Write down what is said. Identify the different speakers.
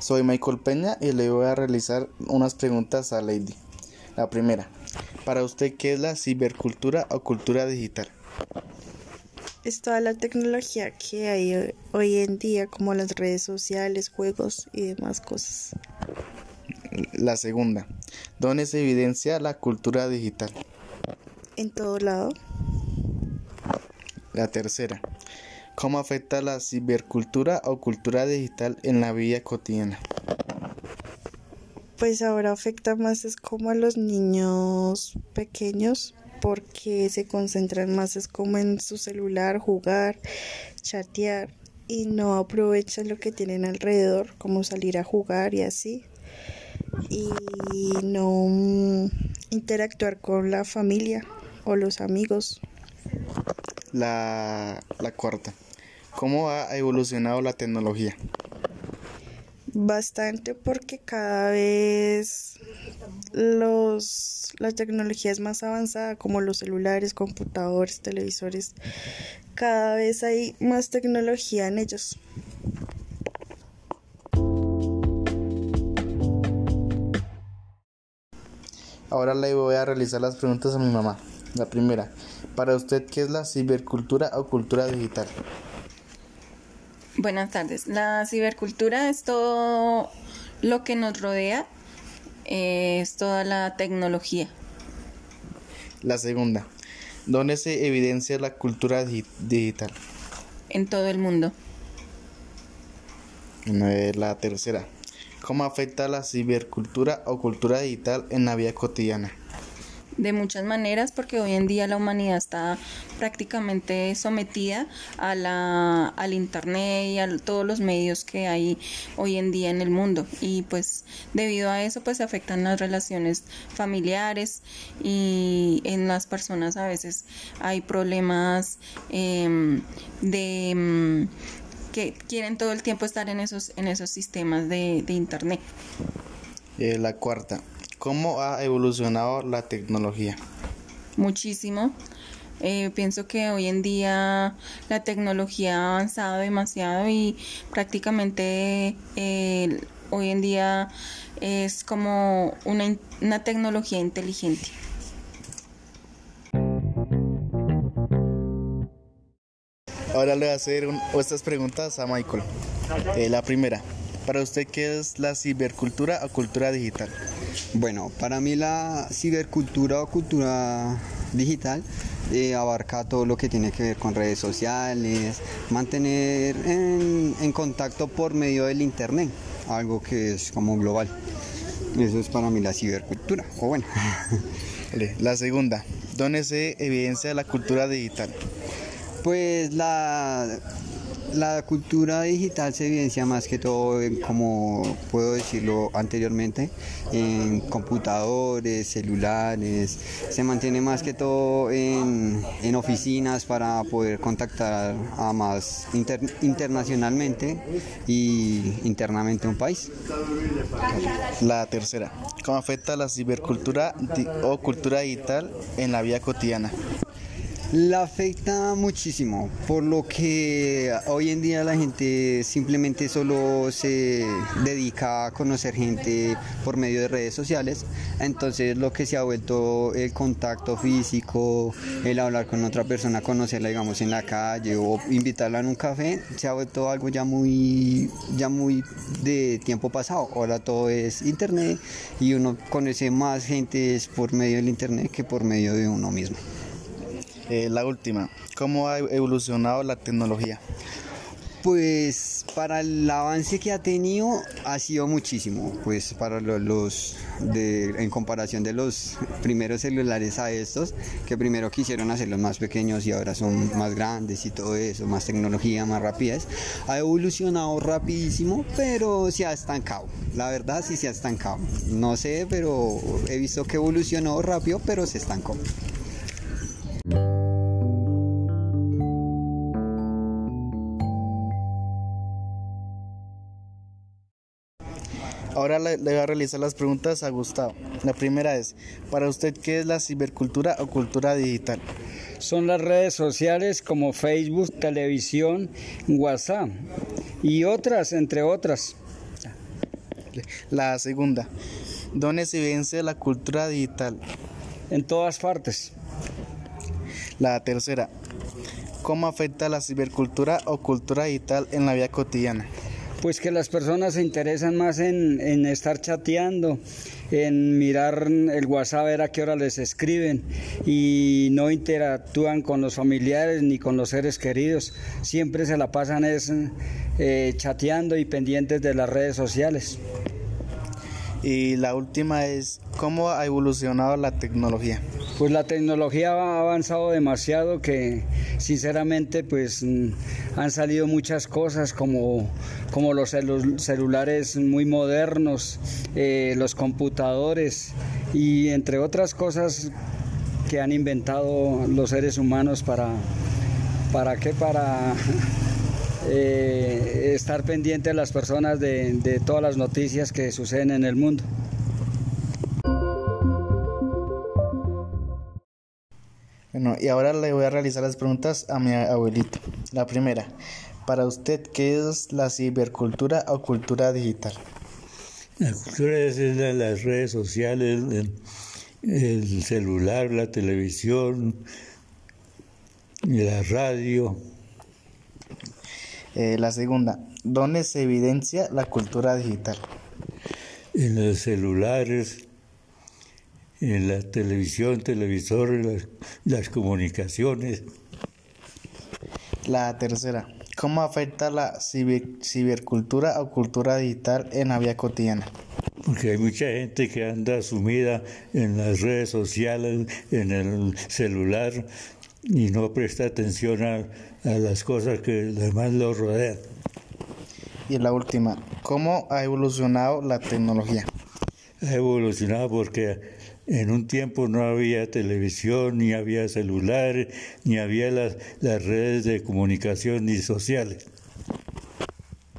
Speaker 1: Soy Michael Peña y le voy a realizar unas preguntas a Lady. La primera, para usted, ¿qué es la cibercultura o cultura digital?
Speaker 2: Es toda la tecnología que hay hoy en día, como las redes sociales, juegos y demás cosas.
Speaker 1: La segunda, ¿dónde se evidencia la cultura digital?
Speaker 2: En todo lado.
Speaker 1: La tercera, ¿cómo afecta la cibercultura o cultura digital en la vida cotidiana?
Speaker 2: Pues ahora afecta más es como a los niños pequeños porque se concentran más es como en su celular, jugar, chatear y no aprovechan lo que tienen alrededor, como salir a jugar y así. Y no mm, interactuar con la familia o los amigos.
Speaker 1: La, la cuarta, ¿cómo ha evolucionado la tecnología?
Speaker 2: Bastante porque cada vez los la tecnología es más avanzada como los celulares, computadores, televisores. Cada vez hay más tecnología en ellos.
Speaker 1: Ahora le voy a realizar las preguntas a mi mamá. La primera, para usted, ¿qué es la cibercultura o cultura digital?
Speaker 3: Buenas tardes. La cibercultura es todo lo que nos rodea, es toda la tecnología.
Speaker 1: La segunda, ¿dónde se evidencia la cultura di- digital?
Speaker 3: En todo el mundo.
Speaker 1: Eh, La tercera, ¿cómo afecta la cibercultura o cultura digital en la vida cotidiana?
Speaker 3: De muchas maneras, porque hoy en día la humanidad está prácticamente sometida a la, al Internet y a todos los medios que hay hoy en día en el mundo. Y pues debido a eso, pues afectan las relaciones familiares y en las personas a veces hay problemas em, de... em, que quieren todo el tiempo estar en esos, en esos sistemas de, de Internet.
Speaker 1: Eh, La cuarta, ¿cómo ha evolucionado la tecnología?
Speaker 3: muchísimo. Eh, pienso que hoy en día la tecnología ha avanzado demasiado y prácticamente eh, hoy en día es como una, tecnología inteligente.
Speaker 1: Ahora le voy a hacer un- estas preguntas a Michael. Eh, la primera, para usted, ¿qué es la cibercultura o cultura digital?
Speaker 4: Bueno, para mí la cibercultura o cultura digital eh, abarca todo lo que tiene que ver con redes sociales, mantener en, en contacto por medio del internet, algo que es como global. Eso es para mí la cibercultura, o bueno.
Speaker 1: La segunda, ¿dónde se evidencia la cultura digital?
Speaker 4: Pues la, la cultura digital se evidencia más que todo, en, como puedo decirlo anteriormente, en computadores, celulares, se mantiene más que todo en, en oficinas para poder contactar a más inter- internacionalmente y internamente un país.
Speaker 1: La tercera, ¿cómo afecta la cibercultura o cultura digital en la vida cotidiana?
Speaker 4: La afecta muchísimo, por lo que hoy en día la gente simplemente solo se dedica a conocer gente por medio de redes sociales, entonces lo que se ha vuelto el contacto físico, el hablar con otra persona, conocerla digamos en la calle o invitarla en un café, se ha vuelto algo ya muy, ya muy de tiempo pasado, ahora todo es internet y uno conoce más gente por medio del internet que por medio de uno mismo.
Speaker 1: Eh, la última, ¿cómo ha evolucionado la tecnología?
Speaker 4: Pues para el avance que ha tenido ha sido muchísimo, pues para lo- los en comparación de los primeros celulares a estos, que primero quisieron hacerlos más pequeños y ahora son más grandes y todo eso, más tecnología, más rapidez, ha evolucionado rapidísimo, pero se ha estancado. La verdad sí se ha estancado. No sé, pero he visto que evolucionó rápido, pero se estancó.
Speaker 1: Ahora le, voy a realizar las preguntas a Gustavo. La primera es, para usted, ¿qué es la cibercultura o cultura digital?
Speaker 5: son las redes sociales como Facebook, televisión, WhatsApp y otras, entre otras.
Speaker 1: La segunda, ¿dónde se evidencia la cultura digital?
Speaker 5: En todas partes.
Speaker 1: La tercera, ¿cómo afecta la cibercultura o cultura digital en la vida cotidiana?
Speaker 5: Pues que las personas se interesan más en, en estar chateando, en mirar el WhatsApp, ver a qué hora les escriben y no interactúan con los familiares ni con los seres queridos. Siempre se la pasan es, eh, chateando y pendientes de las redes sociales.
Speaker 1: Y la última es, ¿cómo ha evolucionado la tecnología?
Speaker 5: Pues la tecnología ha avanzado demasiado que sinceramente pues mm, han salido muchas cosas como, como los celulares muy modernos, eh, los computadores y entre otras cosas que han inventado los seres humanos para, ¿para qué? Para eh, estar pendiente de las personas de, de todas las noticias que suceden en el mundo.
Speaker 1: Bueno, y ahora le voy a realizar las preguntas a mi abuelito. La primera, para usted, ¿qué es la cibercultura o cultura digital?
Speaker 6: La cultura es las redes sociales, el celular, la televisión, la radio.
Speaker 1: Eh, la segunda, ¿dónde se evidencia la cultura digital?
Speaker 6: En los celulares, en la televisión, televisores, las, comunicaciones.
Speaker 1: La tercera, ¿cómo afecta la cibercultura o cultura digital en la vida cotidiana?
Speaker 6: Porque hay mucha gente que anda sumida en las redes sociales, en el celular y no presta atención a, a las cosas que demás lo rodean.
Speaker 1: Y la última, ¿cómo ha evolucionado la tecnología?
Speaker 6: Ha evolucionado porque en un tiempo no había televisión, ni había celular, ni había las, las redes de comunicación ni sociales.